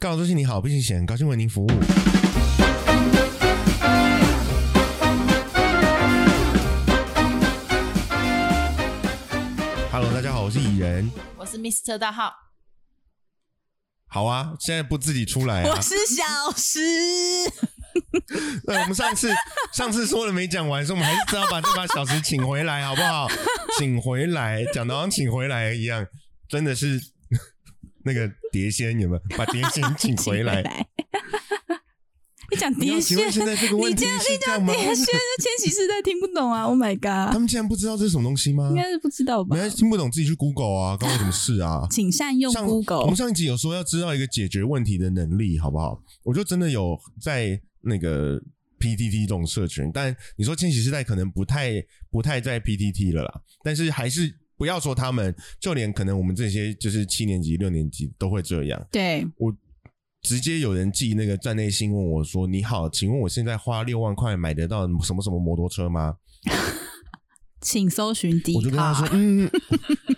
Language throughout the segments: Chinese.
告诉你好，并且很高兴为您服务。Hello，大家好，我是蚁人。我是 Mr 大号，好啊，现在不自己出来啊我？是小石。对，我们上次上次说了没讲完，所以我们还是只好把这把小时请回来，好不好？请回来，讲的好像请回来一样，真的是那个碟仙有没有？把碟仙请回来。你讲碟仙，现在这个问题你这样是这样吗？碟仙，千禧世代听不懂啊！Oh my god，他们竟然不知道这是什么东西吗应？该是不知道吧没？听不懂自己去 Google 啊，关我什么事啊？请善用上 Google 我们。上一集有说要知道一个解决问题的能力，好不好？我就真的有在那个 PTT 这种社群，但你说千禧世代可能不太不太在 PTT 了啦，但是还是不要说他们，就连可能我们这些就是七年级、六年级都会这样。对，我直接有人寄那个站内信问我说：“你好，请问我现在花六万块买得到什么什么摩托车吗？”请搜寻迪我就跟他说，。嗯，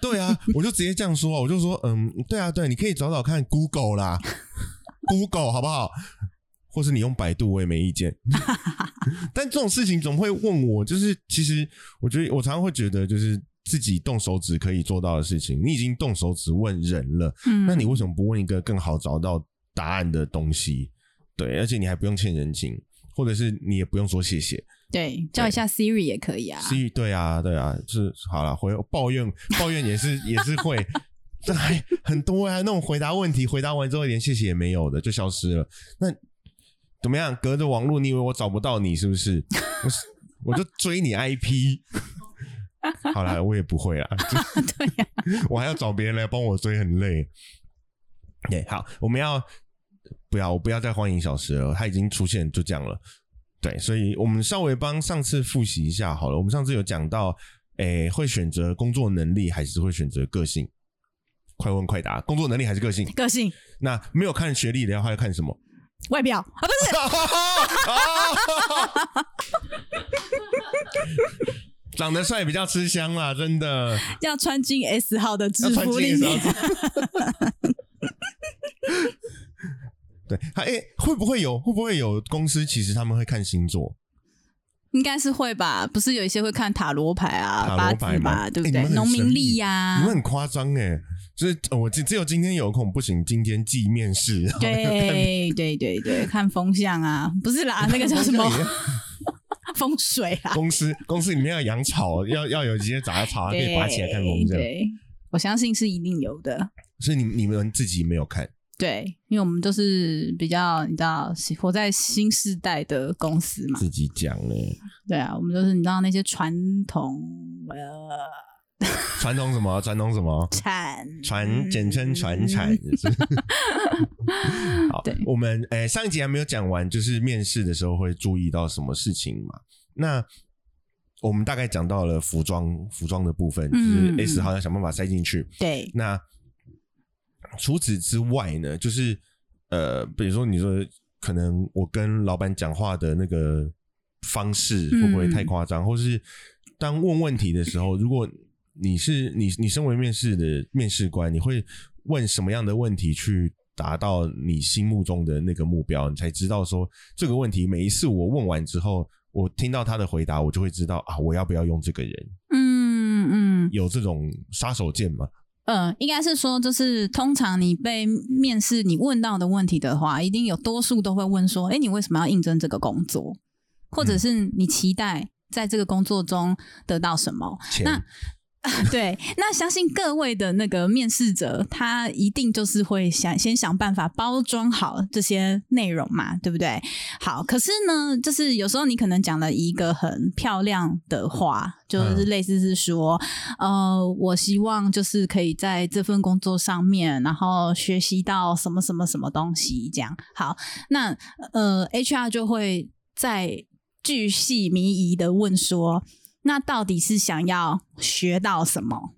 对啊，我就直接这样说，我就说，嗯，对啊，对，你可以找找看 Google 啦，Google 好不好？或是你用百度，我也没意见。但这种事情总会问我，就是其实我觉得我常常会觉得，就是自己动手指可以做到的事情，你已经动手指问人了，嗯那你为什么不问一个更好找到答案的东西？对，而且你还不用欠人情，或者是你也不用说谢谢。对叫一下 Siri 也可以啊。Siri，对啊，对啊，是好了，回抱怨抱怨也是也是会，这还很多啊，那种回答问题，回答完之后连谢谢也没有的就消失了。那怎么样？隔着网络，你以为我找不到你是不是？我是我就追你 IP。好了，我也不会啦，对呀，我还要找别人来帮我追，很累。对，好，我们要不要？我不要再欢迎小石了，他已经出现，就这样了。对，所以我们稍微帮上次复习一下好了。我们上次有讲到，诶，会选择工作能力还是会选择个性？快问快答，工作能力还是个性？个性、那没有看学历的话，要看什么？外表啊，不长得帅比较吃香啦，真的。要穿进 S 号的制服里面。对，他哎、会不会有会不会有公司其实他们会看星座？应该是会吧？不是有一些会看塔罗牌啊、塔八罗牌吗字吧，对不对？农民历呀你们，很夸张哎，就是呃我只只有今天有空，不行，今天既面试，对对对，看风向啊，不是啦，那个叫什么风水啊？公司公司里面要养草，要要有一些杂草，可以拔起来看风筝。对，我相信是一定有的。所以你你们自己没有看，对，因为我们都是比较你知道活在新时代的公司嘛，自己讲嘞。对啊，我们都是你知道那些传统呃 传统什么？传统什么？产传简称传产。是 好，我们诶、上一集还没有讲完，就是面试的时候会注意到什么事情嘛？那我们大概讲到了服装服装的部分，就是嗯 S 好像想办法塞进去。对那除此之外呢，就是呃，比如说你说可能我跟老板讲话的那个方式嗯会不会太夸张，或是当问问题的时候，如果你是你你身为面试的面试官，你会问什么样的问题去达到你心目中的那个目标？你才知道说这个问题每一次我问完之后，我听到他的回答，我就会知道啊，我要不要用这个人？嗯嗯有这种杀手锏吗？呃，应该是说，就是通常你被面试，你问到的问题的话，一定有多数都会问说：“哎，你为什么要应征这个工作？或者是你期待在这个工作中得到什么？”钱那 对，那相信各位的那个面试者，他一定就是会想先想办法包装好这些内容嘛，对不对？好，可是呢，就是有时候你可能讲了一个很漂亮的话，就是类似是说，呃，我希望就是可以在这份工作上面，然后学习到什么什么什么东西，这样。好，那呃，HR 就会在巨细靡遗的问说，那到底是想要学到什么？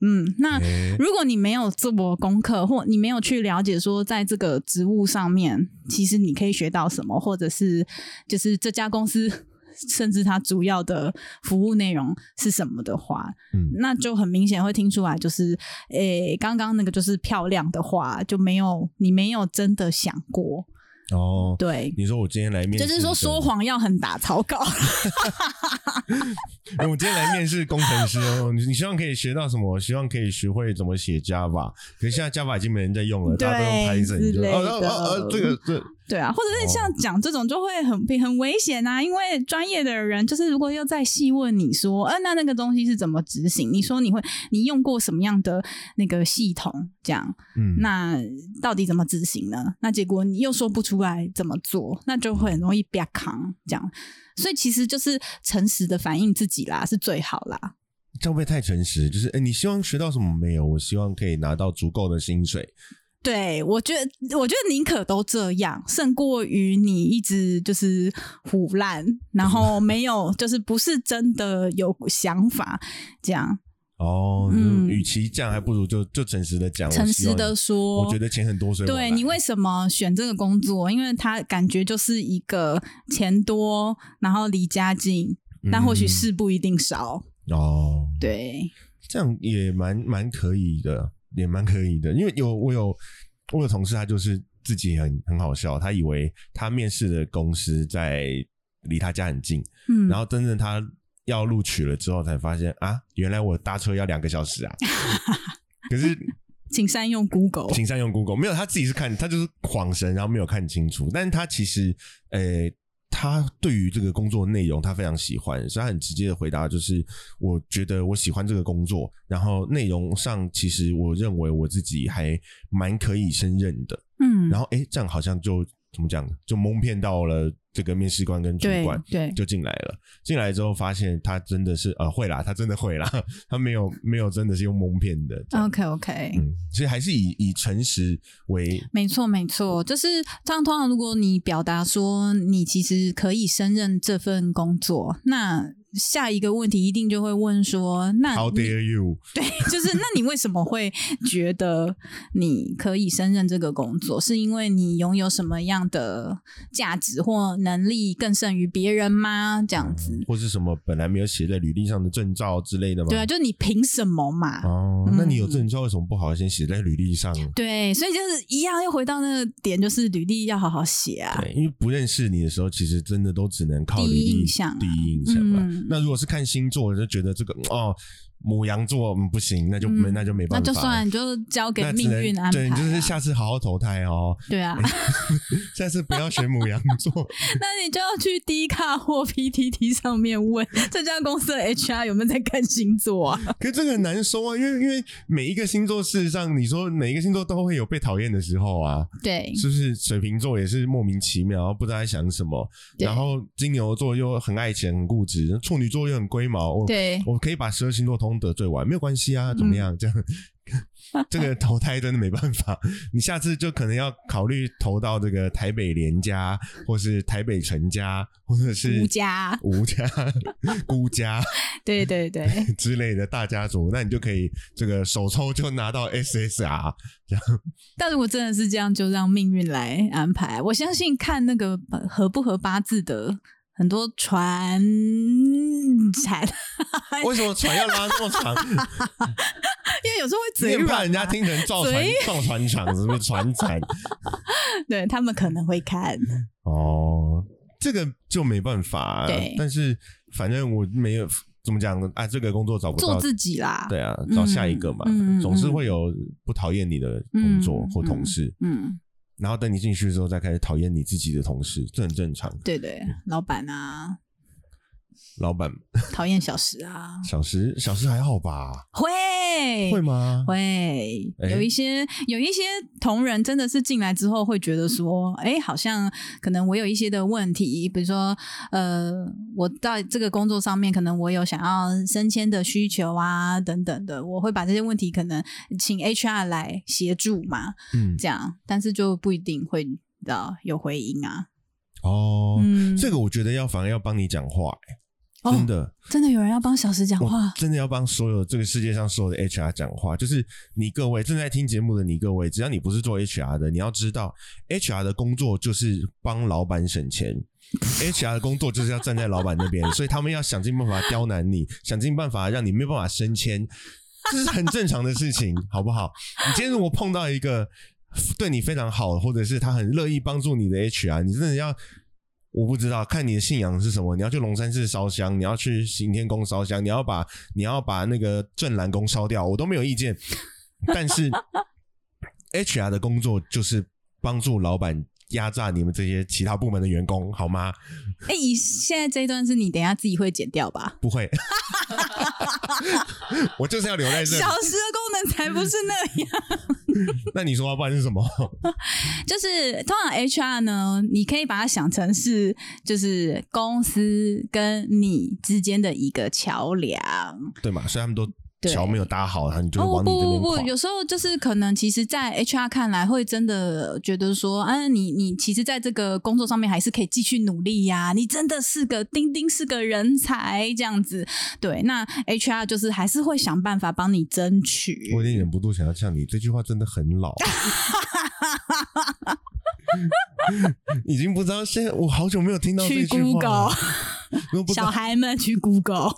嗯，那如果你没有做过功课，或你没有去了解说，在这个职务上面，其实你可以学到什么，或者是就是这家公司 甚至它主要的服务内容是什么的话，嗯那就很明显会听出来，就是诶，刚刚那个就是漂亮的话，就没有你没有真的想过，哦，对，你说我今天来面试，就是说说，谎要很打草稿，我今天来面试工程师哦，你你希望可以学到什么？希望可以学会怎么写 Java，可是现在 Java 已经没人在用了，大家都用 Python，就之类哦哦的哦哦，这个这对啊，或者是像讲这种就会很很危险啊，因为专业的人就是如果又再细问你说，呃，那那个东西是怎么执行？你说你会你用过什么样的那个系统？这样，嗯，那到底怎么执行呢？那结果你又说不出来怎么做，那就会很容易被扛这样。所以其实就是诚实的反映自己啦，是最好啦。这样会不会太诚实？就是，哎，你希望学到什么没有？我希望可以拿到足够的薪水。对，我觉得，我觉得宁可都这样，胜过于你一直就是胡乱，然后没有，就是不是真的有想法，这样哦，嗯嗯，与其这样，还不如就就诚实的讲，我诚实的说，我觉得钱很多，所以对你为什么选这个工作？因为他感觉就是一个钱多，然后离家近，但或许嗯事不一定少。哦，对，这样也蛮蛮可以的，也蛮可以的。因为有我有我有同事，他就是自己很很好笑，他以为他面试的公司在离他家很近，嗯，然后真正他要录取了之后，才发现啊，原来我搭车要两个小时啊。可是请善用 Google。请善用 Google，没有他自己是看，他就是晃神，然后没有看清楚。但是他其实，呃，他对于这个工作内容他非常喜欢，所以他很直接的回答就是：我觉得我喜欢这个工作，然后内容上其实我认为我自己还蛮可以胜任的。嗯，然后诶，这样好像就怎么讲，就蒙骗到了这个面试官跟主管。对，就进来了，进来之后发现他真的是呃会啦，他真的会啦，他没有没有真的是用蒙骗的 OK OK，嗯，所以还是以以诚实为没错，没错，就是这样。通常如果你表达说你其实可以胜任这份工作，那下一个问题一定就会问说，那 How dare you？对，就是那你为什么会觉得你可以胜任这个工作？是因为你拥有什么样的价值或能力更胜于别人吗？这样子，或是什么本来没有写在履历上的证照之类的吗？对啊，就是你凭什么嘛？哦，那你有嗯证照为什么不好好先写在履历上？对，所以就是一样，又回到那个点，就是履历要好好写啊。对，因为不认识你的时候，其实真的都只能靠履第一印象啊第一印象吧。嗯那如果是看星座，就觉得这个哦，母羊座嗯不行，那就没、嗯那就没那办法那，就算你就交给命那只能运安排、啊。对，你就是下次好好投胎哦，对啊，下次不要选母羊座。那你就要去 D 卡或 PTT 上面问这家公司的 HR 有没有在看星座啊？可是这个很难说啊，因为因为每一个星座，事实上你说每一个星座都会有被讨厌的时候啊，对，是不是？水瓶座也是莫名其妙，然后不知道在想什么，对然后金牛座又很爱钱、很固执，处女座又很龟毛。我对我可以把十二星座通得罪完，没有关系啊，怎么样？这样。这个投胎真的没办法，你下次就可能要考虑投到这个台北联家，或是台北陈家，或者是吴家，吴家、孤家对对对，之类的大家族，那你就可以这个手抽就拿到 SSR，这样但如果真的是这样，就让命运来安排。我相信看那个合不合八字的很多船产，为什么船要拉这么长？因为有时候会你嘴软、啊，怕人家听成造船嘴造船厂，是不是船产？对他们可能会看。哦，这个就没办法、啊。对但是反正我没有怎么讲啊，这个工作找不到，做自己啦。对啊，找下一个嘛，总是会有不讨厌你的工作或同事，嗯，然后等你进去之后再开始讨厌你自己的同事，这很正常。对对，老板啊，老板讨厌小时啊，小时小时还好吧？会。会吗？会。哎有一些有一些同仁真的是进来之后会觉得说，哎，好像可能我有一些的问题，比如说呃，我在这个工作上面可能我有想要升迁的需求啊等等的，我会把这些问题可能请 HR 来协助嘛，嗯，这样，但是就不一定会你知道有回音啊，哦，嗯，这个我觉得要反而要帮你讲话、真的。真的有人要帮小石讲话，真的要帮所有这个世界上所有的 HR 讲话，就是你各位正在听节目的你各位，只要你不是做 HR 的，你要知道 HR 的工作就是帮老板省钱。HR 的工作就是要站在老板那边，所以他们要想尽办法刁难你，想尽办法让你没有办法升迁，这是很正常的事情，好不好？你今天如果碰到一个对你非常好，或者是他很乐意帮助你的 HR，你真的要我不知道，看你的信仰是什么。你要去龙山寺烧香，你要去行天宫烧香，你要把你要把那个镇南宫烧掉，我都没有意见。但是 HR 的工作就是帮助老板压榨你们这些其他部门的员工，好吗？哎、你现在这一段是你等一下自己会剪掉吧？不会，我就是要留在这里小。时的功能才不是那样，那你说要不然是什么？就是通常 HR 呢，你可以把它想成是就是公司跟你之间的一个桥梁。对嘛？所以他们都对桥没有搭好，然后你就往你这边垮。不不不，有时候就是可能，其实，在 HR 看来，会真的觉得说，啊，你你其实在这个工作上面还是可以继续努力呀、你真的是个钉钉，是个人才这样子。对，那 HR 就是还是会想办法帮你争取。我有点忍不住想要呛你，这句话真的很老。已经不知道现在，我好久没有听到这去句话 Google，了。如果不知小孩们去 Google。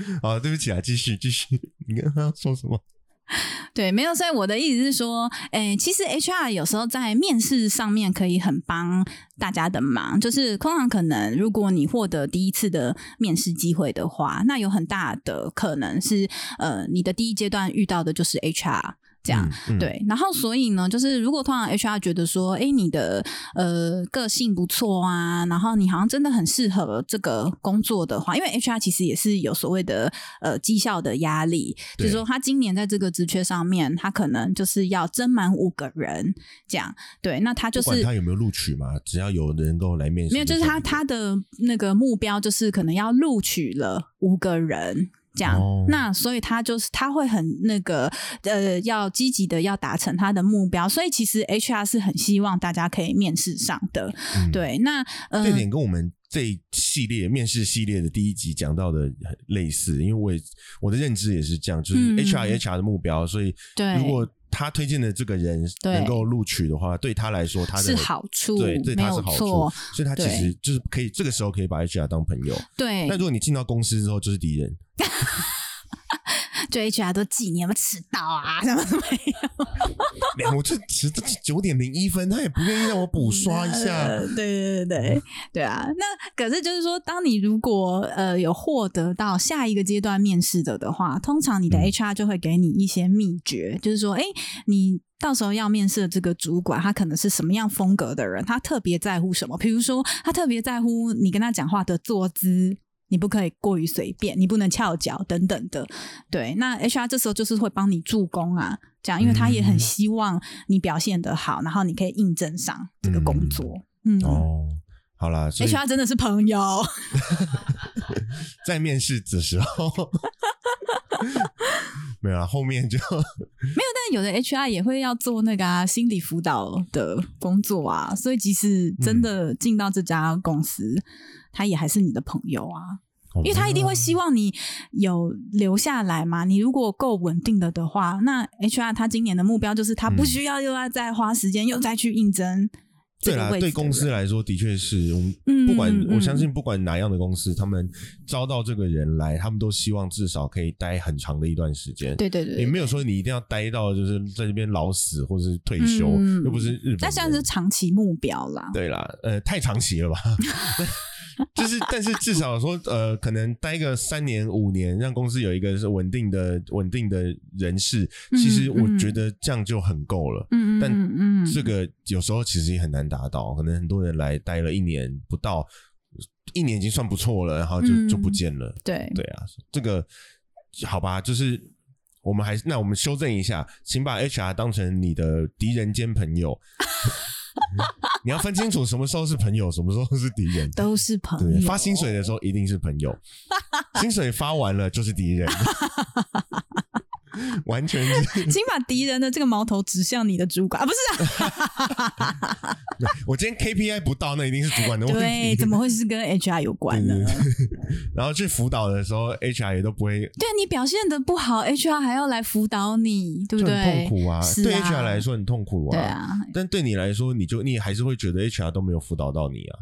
好，对不起啊，继续继续，你刚刚说什么？对，没有，所以我的意思是说，诶，其实 HR 有时候在面试上面可以很帮大家的忙，就是通常可能如果你获得第一次的面试机会的话，那有很大的可能是呃，你的第一阶段遇到的就是 HR。这样、嗯嗯。对，然后所以呢，就是如果通常 HR 觉得说，哎，你的呃个性不错啊，然后你好像真的很适合这个工作的话，因为 HR 其实也是有所谓的呃绩效的压力，就是说他今年在这个职缺上面，他可能就是要增满五个人这样，对，那他就是不管他有没有录取嘛，只要有人够来面试，没有，就是他他的那个目标就是可能要录取了五个人。这样，哦。那所以他就是他会很那个呃，要积极的要达成他的目标，所以其实 HR 是很希望大家可以面试上的。嗯。对，那呃，这点跟我们这一系列面试系列的第一集讲到的很类似，因为我也我的认知也是这样，就是嗯 HR 有 HR 的目标，所以对。如果他推荐的这个人能够录取的话，对他来说他的是好处，对对他是好处，，所以他其实就是可以这个时候可以把 HR 当朋友。对。那，如果你进到公司之后就是敌人，就 HR 都记你有没有迟到啊，什么都没有。我这迟这九点零一分，他也不愿意让我补刷一下。呃对对对对 对啊！那可是就是说，当你如果呃有获得到下一个阶段面试的的话，通常你的嗯 HR 就会给你一些秘诀，就是说，哎，你到时候要面试的这个主管，他可能是什么样风格的人，他特别在乎什么？比如说，他特别在乎你跟他讲话的坐姿。你不可以过于随便，你不能翘脚等等的。对，那 HR 这时候就是会帮你助攻啊，这样，因为他也很嗯。希望你表现得好，然后你可以应征上这个工作。嗯，哦，好啦，所以 HR 真的是朋友，在面试的时候。没有啊，后面就 没有但有的 HR 也会要做那个啊心理辅导的工作啊，所以即使真的进到这家公司，他也还是你的朋友啊。因为他一定会希望你有留下来嘛。你如果够稳定的的话，那 HR 他今年的目标就是他不需要又要再花时间又再去应征这对啦。对公司来说的确是，我们嗯不管我相信不管哪样的公司，他们招到这个人来，他们都希望至少可以待很长的一段时间。对对对，也没有说你一定要待到就是在这边老死或者是退休，嗯又不是日本那算是长期目标啦。对啦，呃，太长期了吧？就是，但是至少说，呃，可能待个三年五年，让公司有一个是稳定的、稳定的人事，其实我觉得这样就很够了。但这个有时候其实也很难达到，可能很多人来待了一年不到，一年已经算不错了，然后就、嗯就不见了。对对啊，这个好吧，就是我们还是那我们修正一下，请把 HR 当成你的敌人兼朋友。你要分清楚什么时候是朋友，什么时候是敌人。都是朋对，友。发薪水的时候一定是朋友，薪水发完了就是敌人。完全是。请把敌人的这个矛头指向你的主管啊！不是啊，我今天 KPI 不到，那一定是主管的问题。对，怎么会是跟 HR 有关呢？然后去辅导的时候，HR 也都不会。对你表现的不好，HR 还要来辅导你，对不对？痛苦啊！对 HR 来说很痛苦啊。对啊，但对你来说，你就你还是会觉得 HR 都没有辅导到你啊。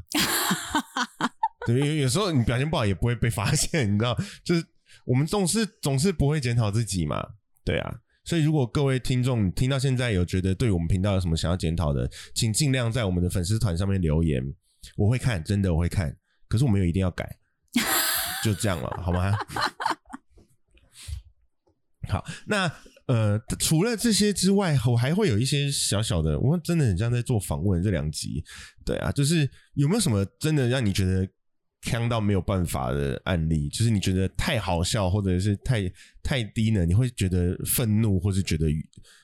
对，有有时候你表现不好也不会被发现，你知道，就是我们总是总是不会检讨自己嘛。对啊。所以，如果各位听众听到现在有觉得对我们频道有什么想要检讨的，请尽量在我们的粉丝团上面留言，我会看，真的我会看。可是我没有一定要改，就这样了，好吗？好，那呃，除了这些之外，我还会有一些小小的，我真的很像在做访问这两集，对啊，就是有没有什么真的让你觉得？呛到没有办法的案例，就是你觉得太好笑，或者是太太低呢？你会觉得愤怒，或是觉得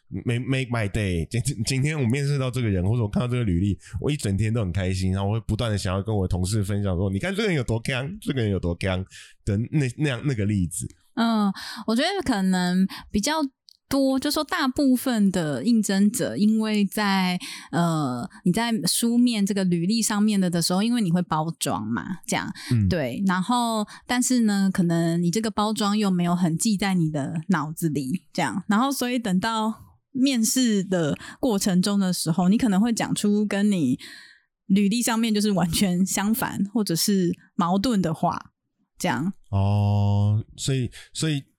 没 make my day。今今天我面试到这个人，或者我看到这个履历，我一整天都很开心，然后我会不断的想要跟我同事分享说：“你看这个人有多强，这个人有多强的那那样那个例子。”嗯，我觉得可能比较。多就说大部分的应征者，因为在呃你在书面这个履历上面的的时候，因为你会包装嘛，这样对，然后但是呢，可能你这个包装又没有很记在你的脑子里，这样，然后所以等到面试的过程中的时候，你可能会讲出跟你履历上面就是完全相反或者是矛盾的话，这样哦，所以所以。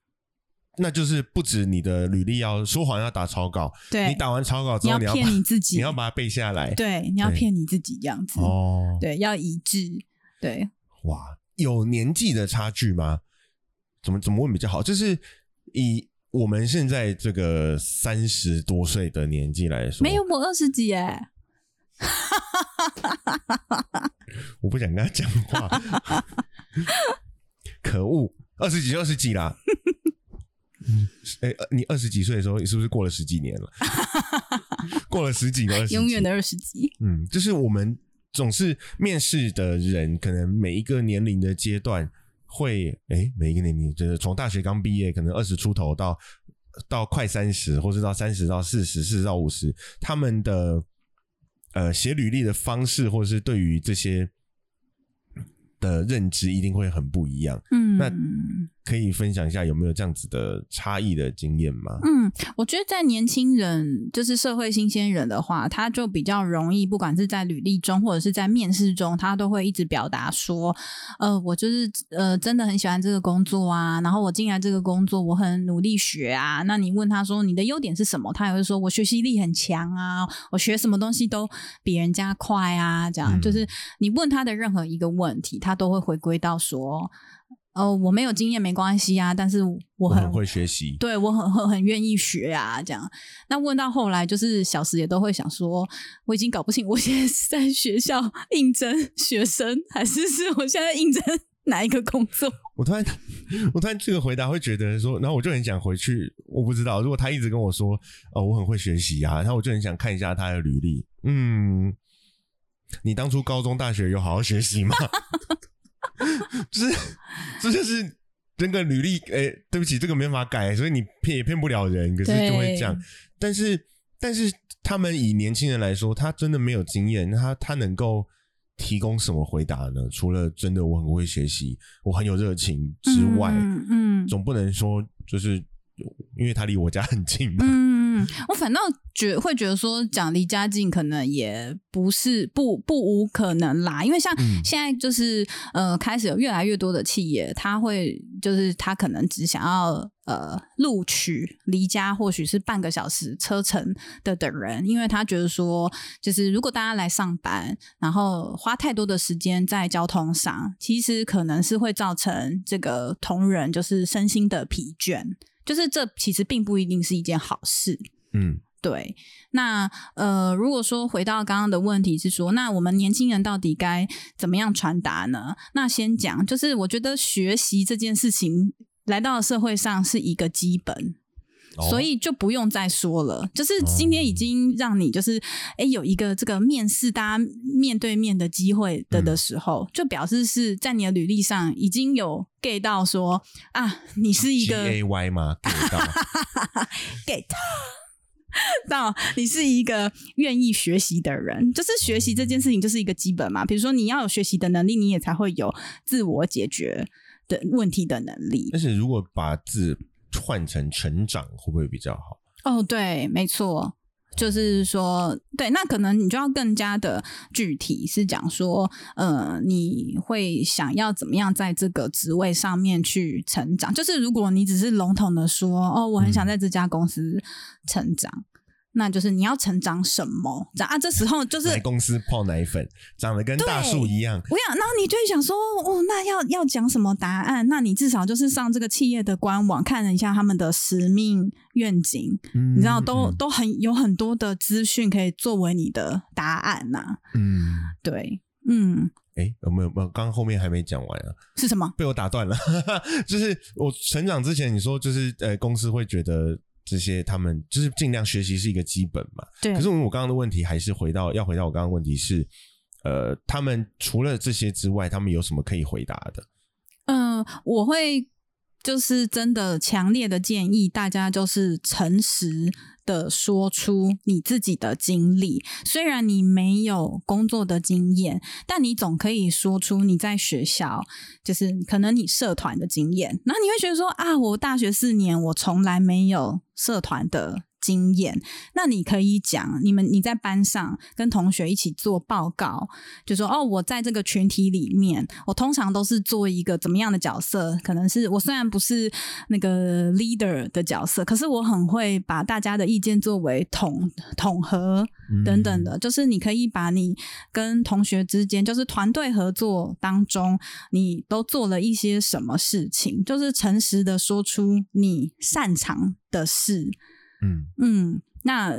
那就是不止你的履历要说谎要打草稿，对你打完草稿之后，你要骗你自己，你要把它背下来，对，你要骗你自己这样子哦，对，要一致，对。哇，有年纪的差距吗？怎么怎么问比较好？就是以我们现在这个三十多岁的年纪来说，没有我二十几哎，我不想跟他讲话，可恶，二十几二十几啦。嗯，哎，你二十几岁的时候，你是不是过了十几年了？过了十几年，永远的二十几。嗯，就是我们总是面试的人，可能每一个年龄的阶段会，哎，每一个年龄就是从大学刚毕业，可能二十出头到到快三十，或是到三十到四十，四十到五十，他们的呃写履历的方式，或者是对于这些。的认知一定会很不一样。嗯，那可以分享一下有没有这样子的差异的经验吗？嗯，我觉得在年轻人，就是社会新鲜人的话，他就比较容易，不管是在履历中或者是在面试中，他都会一直表达说：“呃，我就是呃，真的很喜欢这个工作啊，然后我进来这个工作，我很努力学啊。”那你问他说你的优点是什么，他也会说我学习力很强啊，我学什么东西都比人家快啊。这样就是你问他的任何一个问题，他。都会回归到说，呃，我没有经验没关系啊，但是我很会学习，对我很很很愿意学啊，这样。那问到后来，就是小时也都会想说，我已经搞不清，我现在是在学校应征学生，还是是我现在应征 哪一个工作？我突然，我突然这个回答会觉得说，然后我就很想回去，我不知道，如果他一直跟我说，哦，我很会学习啊，然后我就很想看一下他的履历，嗯。你当初高中、大学有好好学习吗？就是，这就是那个履历。哎，对不起，这个没法改，所以你骗也骗不了人。可是就会这样。但是，但是他们以年轻人来说，他真的没有经验，他他能够提供什么回答呢？除了真的我很会学习，我很有热情之外，嗯，总不能说就是因为他离我家很近嘛。嗯，我反倒觉会觉得说讲离家近可能也不是不不无可能啦，因为像现在就是呃开始有越来越多的企业，他会就是他可能只想要呃录取离家或许是半个小时车程的的人，因为他觉得说就是如果大家来上班，然后花太多的时间在交通上，其实可能是会造成这个同仁就是身心的疲倦。就是这其实并不一定是一件好事，嗯，对。那呃，如果说回到刚刚的问题是说，那我们年轻人到底该怎么样传达呢？那先讲，就是我觉得学习这件事情来到社会上是一个基本，哦所以就不用再说了。就是今天已经让你就是哎有一个这个面试大家面对面的机会的嗯的时候，就表示是在你的履历上已经有 get 到说啊，你是一个 A Y 吗？get 到 你是一个愿意学习的人，就是学习这件事情就是一个基本嘛。比如说你要有学习的能力，你也才会有自我解决的问题的能力。但是如果把字换成成长，会不会比较好？哦，对，没错。就是说，对，那可能你就要更加的具体，是讲说，呃，你会想要怎么样在这个职位上面去成长？就是如果你只是笼统的说，哦，我很想在这家公司成长，那就是你要成长什么？长啊，这时候就是来公司泡奶粉，长得跟大树一样，我想，然后你就会想说，哦，那要要讲什么答案？那你至少就是上这个企业的官网看了一下他们的使命愿景，嗯你知道都、嗯都很有很多的资讯可以作为你的答案呐、嗯，对，嗯，哎，有没有？没有，刚刚后面还没讲完啊，是什么？被我打断了。就是我成长之前，你说就是呃，公司会觉得这些他们就是尽量学习是一个基本嘛。对可是我刚刚的问题还是回到要回到我刚刚的问题是，呃，他们除了这些之外，他们有什么可以回答的？嗯、我会就是真的强烈的建议大家就是诚实的说出你自己的经历。虽然你没有工作的经验，但你总可以说出你在学校就是可能你社团的经验。然后你会觉得说啊，我大学四年我从来没有社团的。经验，那你可以讲，你们你在班上跟同学一起做报告，就说哦，我在这个群体里面，我通常都是做一个怎么样的角色？可能是我虽然不是那个 leader 的角色，可是我很会把大家的意见作为统统合等等的。就是你可以把你跟同学之间，就是团队合作当中，你都做了一些什么事情，就是诚实的说出你擅长的事。嗯嗯，那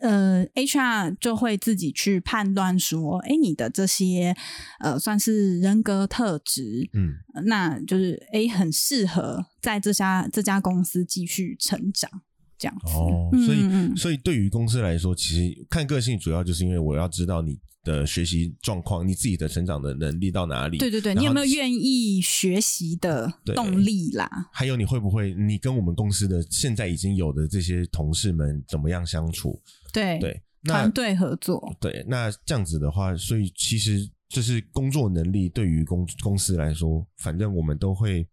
呃，HR 就会自己去判断说，哎，你的这些呃算是人格特质，嗯呃那就是哎很适合在这家这家公司继续成长，这样子。哦，所以所以对于公司来说，其实看个性主要就是因为我要知道你的学习状况，你自己的成长的能力到哪里。对对对，你有没有愿意学习的动力啦？还有你会不会，你跟我们公司的现在已经有的这些同事们怎么样相处？对，对，团队合作，对，那这样子的话，所以其实就是工作能力对于公公司来说，反正我们都会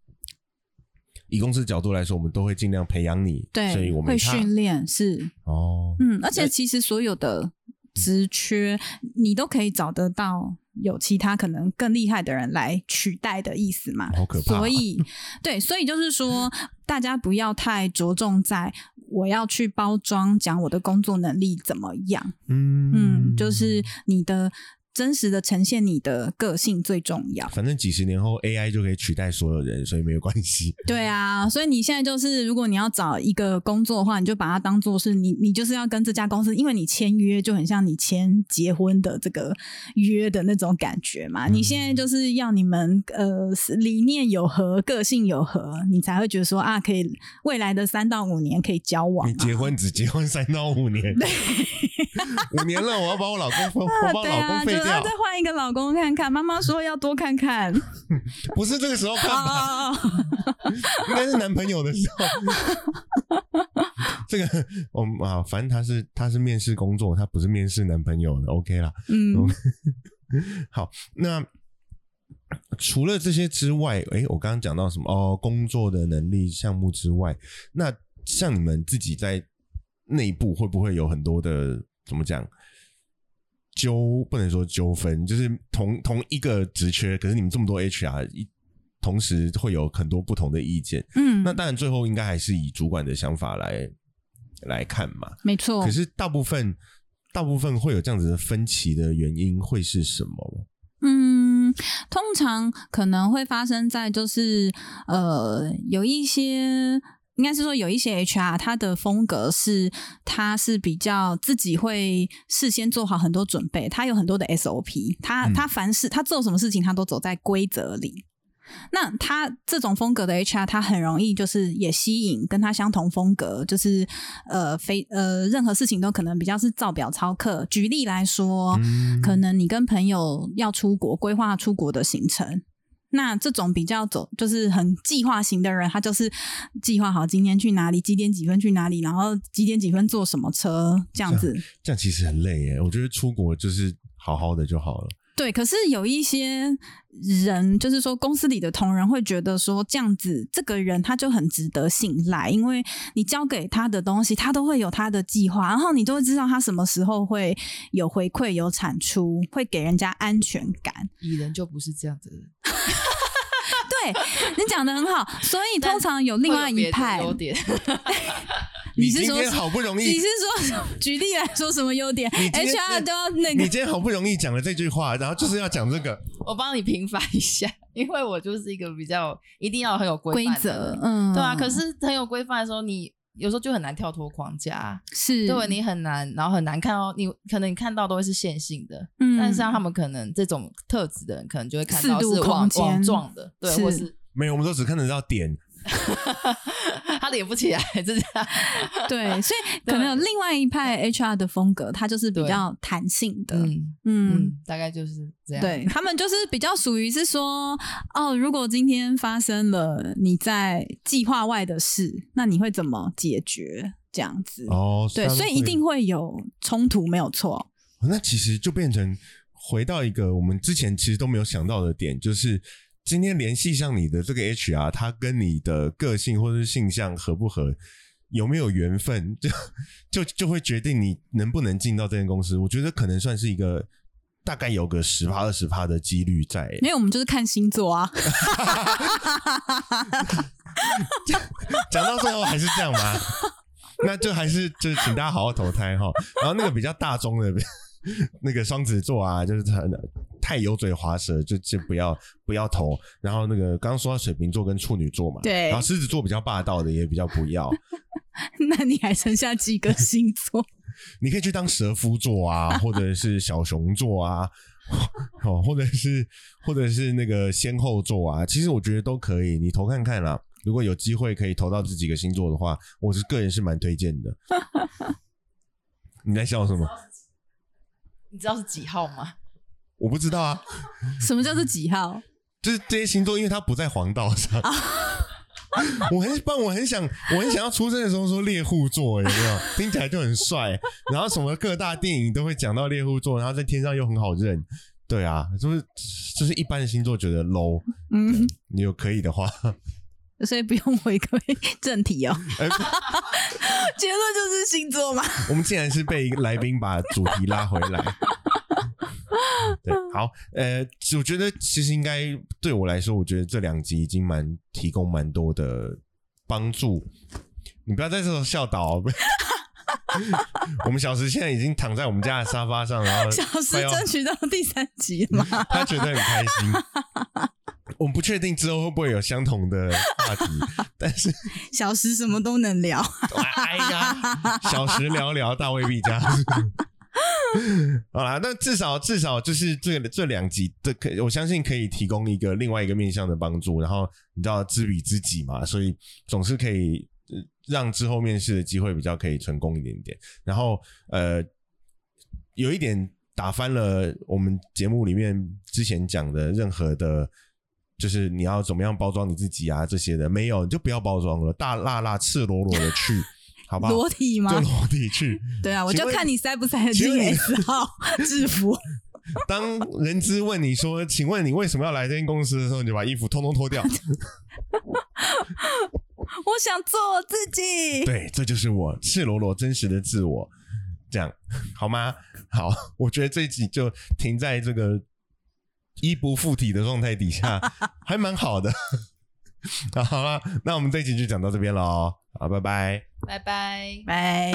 以公司角度来说，我们都会尽量培养你。对，所以我们会训练是，哦，嗯，而且其实所有的职缺，你都可以找得到有其他可能更厉害的人来取代的意思嘛。好可怕所以，对，所以就是说，大家不要太着重在我要去包装讲我的工作能力怎么样，嗯嗯，就是你的真实的呈现你的个性最重要。反正几十年后 AI 就可以取代所有人，所以没有关系。对啊，所以你现在就是，如果你要找一个工作的话，你就把它当做是你，你就是要跟这家公司，因为你签约就很像你签结婚的这个约的那种感觉嘛。你现在就是要你们呃理念有合，个性有合，你才会觉得说啊，可以未来的三到五年可以交往、啊。你结婚只结婚三到五年，五年了，我要把我老公分，我把我老公废掉再，换一个老公看看。妈妈说要多看看。不是这个时候看吧？哦，应该是男朋友的时候。这个我们啊，反正他是他是面试工作，他不是面试男朋友的，OK 啦。嗯，好，那除了这些之外，诶，我刚刚讲到什么？哦，工作的能力项目之外，那像你们自己在内部会不会有很多的怎么讲纠？不能说纠纷，就是同同一个职缺，可是你们这么多 HR 一。同时会有很多不同的意见，嗯，那当然最后应该还是以主管的想法来来看嘛。没错。可是大部分大部分会有这样子的分歧的原因会是什么？嗯，通常可能会发生在就是呃，有一些。应该是说有一些 HR，他的风格是他是比较自己会事先做好很多准备，他有很多的 SOP，他、嗯他凡事他做什么事情，他都走在规则里。那他这种风格的 HR，他很容易就是也吸引跟他相同风格，就是呃非呃任何事情都可能比较是照表操课。举例来说，嗯可能你跟朋友要出国，规划出国的行程。那这种比较走就是很计划型的人，他就是计划好今天去哪里，几点几分去哪里，然后几点几分坐什么车这样子。这样其实很累耶。我觉得出国就是好好的就好了。对，可是有一些人，就是说公司里的同仁会觉得说，这样子这个人他就很值得信赖，因为你交给他的东西，他都会有他的计划，然后你都会知道他什么时候会有回馈、有产出，会给人家安全感。你人就不是这样子的人，对你讲的很好，所以通常有另外一派，优点，你是说今天好不容易，你是说举例来说什么优点你今天？HR 都要那个你今天好不容易讲了这句话，然后就是要讲这个，我帮你平反一下，因为我就是一个比较一定要很有规规范的则，嗯，对啊。可是很有规范的时候，你有时候就很难跳脱框架，是。对你很难，然后很难看到你可能你看到都会是线性的，嗯。但是像他们可能这种特质的人，可能就会看到是网网状的，对，或是没有，我们都只看得到点。他连不起来，就这样。对，所以可能有另外一派 HR 的风格，它就是比较弹性的，嗯嗯嗯，大概就是这样。对他们就是比较属于是说，哦，如果今天发生了你在计划外的事，那你会怎么解决？这样子，哦，对，所以一定会有冲突，没有错。那其实就变成回到一个我们之前其实都没有想到的点，就是今天联系上你的这个 HR，他跟你的个性或者是性向合不合，有没有缘分，就就就会决定你能不能进到这间公司。我觉得可能算是一个大概有个十趴二十趴的几率在。没有我们就是看星座啊，讲到最后还是这样吗？那就还是就是请大家好好投胎哈。然后那个比较大众的 那个双子座啊，就是很太油嘴滑舌，就就不要不要投。然后那个刚刚说到水瓶座跟处女座嘛，对然后狮子座比较霸道的也比较不要。那你还剩下几个星座？你可以去当蛇夫座啊，或者是小熊座啊，哦，或者是或者是那个先后座啊，其实我觉得都可以，你投看看啦。如果有机会可以投到这几个星座的话，我是个人是蛮推荐的。你在笑什么？你知道是几号吗？我不知道啊，什么叫做几号？就是这些星座，因为它不在黄道上。我很，不然我很想，我很想要出生的时候说猎户座，有没有？听起来就很帅。然后什么各大电影都会讲到猎户座，然后在天上又很好认。对啊，就是就是一般的星座觉得 low，嗯，你有可以的话，所以不用回归正题哦。哎，结论就是星座嘛。我们竟然是被来宾把主题拉回来。对，好，呃，我觉得其实应该对我来说，我觉得这两集已经蛮提供蛮多的帮助。你不要在这时候笑倒哦。我们小石现在已经躺在我们家的沙发上，然后小时争取到第三集嘛？他觉得很开心。我们不确定之后会不会有相同的话题，但是 小时什么都能聊。哎呀，小时聊聊大未必加。好啦，那至少至少就是这这两集，这可我相信可以提供一个另外一个面向的帮助。然后你知道知彼知己嘛，所以总是可以让之后面试的机会比较可以成功一点点。然后呃，有一点打翻了我们节目里面之前讲的任何的，就是你要怎么样包装你自己啊这些的，没有你就不要包装了，大辣辣赤裸裸的去，好不好？裸体吗就？裸体去。对啊，我就看你塞不塞得进 S 号制服。当人资问你说：“请问你为什么要来这间公司？”的时候，你就把衣服通通脱掉。我想做我自己。对，这就是我赤裸裸真实的自我，这样好吗？好，我觉得这一集就停在这个衣不附体的状态底下，还蛮好的。好了，那我们这一集就讲到这边喽。好，拜拜。拜拜。拜。